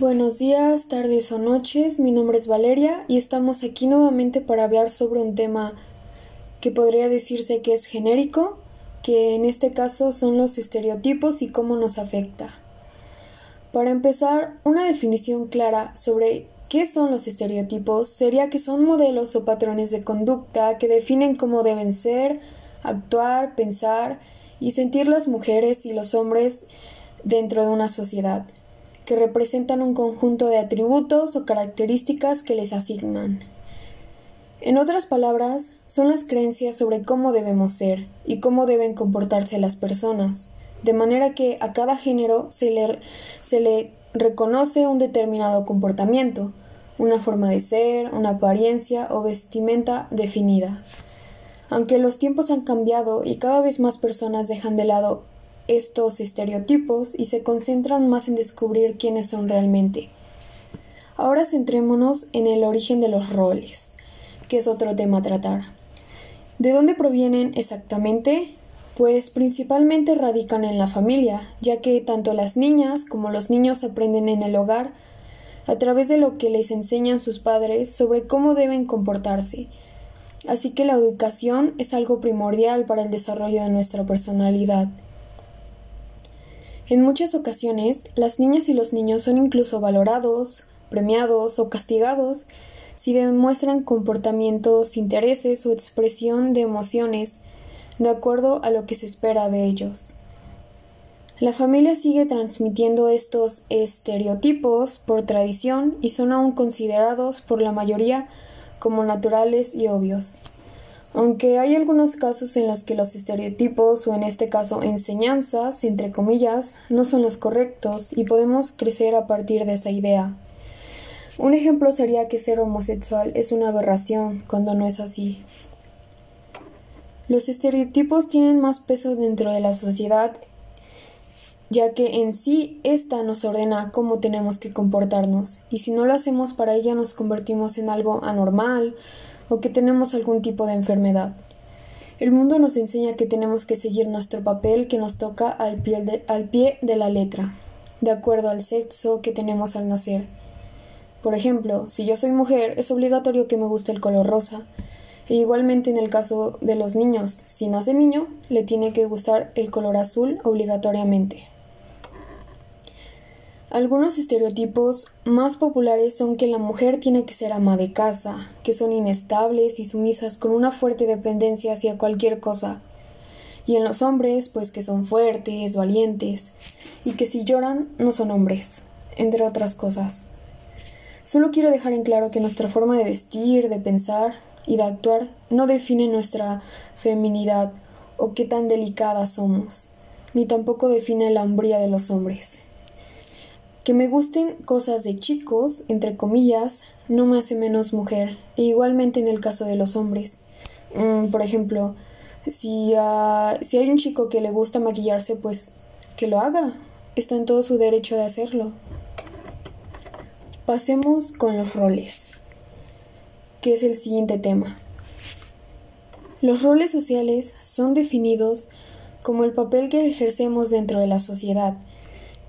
Buenos días, tardes o noches, mi nombre es Valeria y estamos aquí nuevamente para hablar sobre un tema que podría decirse que es genérico, que en este caso son los estereotipos y cómo nos afecta. Para empezar, una definición clara sobre qué son los estereotipos sería que son modelos o patrones de conducta que definen cómo deben ser, actuar, pensar y sentir las mujeres y los hombres dentro de una sociedad que representan un conjunto de atributos o características que les asignan. En otras palabras, son las creencias sobre cómo debemos ser y cómo deben comportarse las personas, de manera que a cada género se le, se le reconoce un determinado comportamiento, una forma de ser, una apariencia o vestimenta definida. Aunque los tiempos han cambiado y cada vez más personas dejan de lado estos estereotipos y se concentran más en descubrir quiénes son realmente. Ahora centrémonos en el origen de los roles, que es otro tema a tratar. ¿De dónde provienen exactamente? Pues principalmente radican en la familia, ya que tanto las niñas como los niños aprenden en el hogar a través de lo que les enseñan sus padres sobre cómo deben comportarse. Así que la educación es algo primordial para el desarrollo de nuestra personalidad. En muchas ocasiones, las niñas y los niños son incluso valorados, premiados o castigados si demuestran comportamientos, intereses o expresión de emociones de acuerdo a lo que se espera de ellos. La familia sigue transmitiendo estos estereotipos por tradición y son aún considerados por la mayoría como naturales y obvios. Aunque hay algunos casos en los que los estereotipos o en este caso enseñanzas, entre comillas, no son los correctos y podemos crecer a partir de esa idea. Un ejemplo sería que ser homosexual es una aberración cuando no es así. Los estereotipos tienen más peso dentro de la sociedad ya que en sí ésta nos ordena cómo tenemos que comportarnos, y si no lo hacemos para ella nos convertimos en algo anormal o que tenemos algún tipo de enfermedad. El mundo nos enseña que tenemos que seguir nuestro papel que nos toca al pie, de, al pie de la letra, de acuerdo al sexo que tenemos al nacer. Por ejemplo, si yo soy mujer, es obligatorio que me guste el color rosa. E igualmente en el caso de los niños, si nace niño, le tiene que gustar el color azul obligatoriamente. Algunos estereotipos más populares son que la mujer tiene que ser ama de casa, que son inestables y sumisas con una fuerte dependencia hacia cualquier cosa. Y en los hombres, pues que son fuertes, valientes, y que si lloran no son hombres, entre otras cosas. Solo quiero dejar en claro que nuestra forma de vestir, de pensar y de actuar no define nuestra feminidad o qué tan delicadas somos, ni tampoco define la hombría de los hombres. Que me gusten cosas de chicos, entre comillas, no me hace menos mujer, e igualmente en el caso de los hombres. Mm, por ejemplo, si, uh, si hay un chico que le gusta maquillarse, pues que lo haga. Está en todo su derecho de hacerlo. Pasemos con los roles, que es el siguiente tema. Los roles sociales son definidos como el papel que ejercemos dentro de la sociedad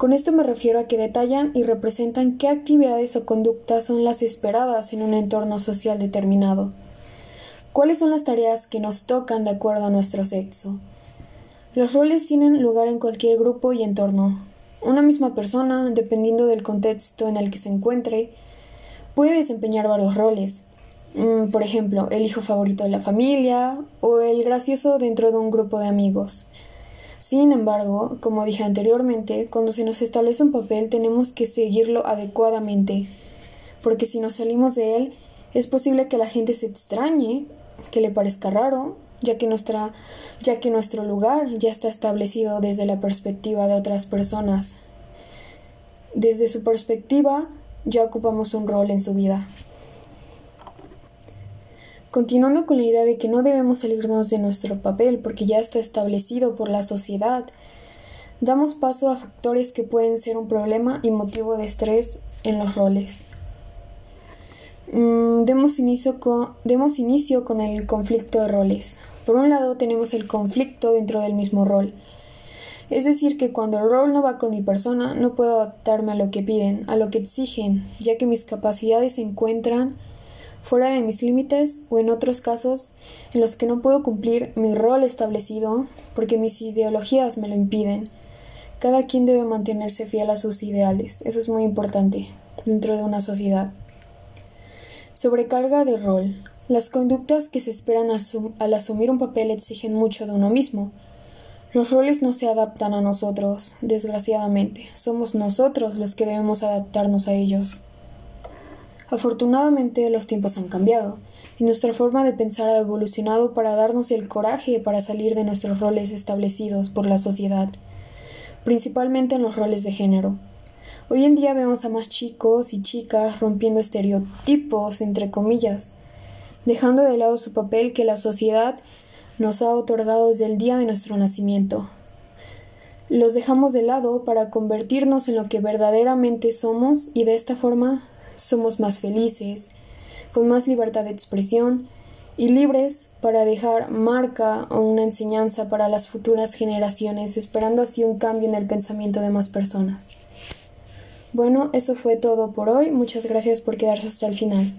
con esto me refiero a que detallan y representan qué actividades o conductas son las esperadas en un entorno social determinado. ¿Cuáles son las tareas que nos tocan de acuerdo a nuestro sexo? Los roles tienen lugar en cualquier grupo y entorno. Una misma persona, dependiendo del contexto en el que se encuentre, puede desempeñar varios roles. Mm, por ejemplo, el hijo favorito de la familia o el gracioso dentro de un grupo de amigos. Sin embargo, como dije anteriormente, cuando se nos establece un papel tenemos que seguirlo adecuadamente, porque si nos salimos de él, es posible que la gente se extrañe, que le parezca raro, ya que, nuestra, ya que nuestro lugar ya está establecido desde la perspectiva de otras personas. Desde su perspectiva, ya ocupamos un rol en su vida. Continuando con la idea de que no debemos salirnos de nuestro papel porque ya está establecido por la sociedad, damos paso a factores que pueden ser un problema y motivo de estrés en los roles. Mm, demos, inicio con, demos inicio con el conflicto de roles. Por un lado tenemos el conflicto dentro del mismo rol. Es decir, que cuando el rol no va con mi persona, no puedo adaptarme a lo que piden, a lo que exigen, ya que mis capacidades se encuentran fuera de mis límites o en otros casos en los que no puedo cumplir mi rol establecido porque mis ideologías me lo impiden. Cada quien debe mantenerse fiel a sus ideales, eso es muy importante dentro de una sociedad. Sobrecarga de rol. Las conductas que se esperan al asumir un papel exigen mucho de uno mismo. Los roles no se adaptan a nosotros, desgraciadamente. Somos nosotros los que debemos adaptarnos a ellos. Afortunadamente los tiempos han cambiado y nuestra forma de pensar ha evolucionado para darnos el coraje para salir de nuestros roles establecidos por la sociedad, principalmente en los roles de género. Hoy en día vemos a más chicos y chicas rompiendo estereotipos, entre comillas, dejando de lado su papel que la sociedad nos ha otorgado desde el día de nuestro nacimiento. Los dejamos de lado para convertirnos en lo que verdaderamente somos y de esta forma somos más felices, con más libertad de expresión y libres para dejar marca o una enseñanza para las futuras generaciones, esperando así un cambio en el pensamiento de más personas. Bueno, eso fue todo por hoy. Muchas gracias por quedarse hasta el final.